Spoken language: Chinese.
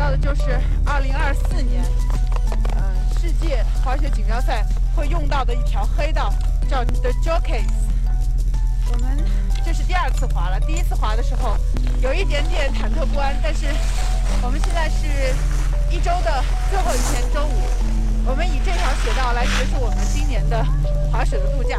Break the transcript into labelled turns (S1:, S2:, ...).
S1: 到的就是2024年，呃，世界滑雪锦标赛会用到的一条黑道，叫 The Jockeys。我们这是第二次滑了，第一次滑的时候有一点点忐忑不安，但是我们现在是一周的最后一天，周五，我们以这条雪道来结束我们今年的滑雪的度假。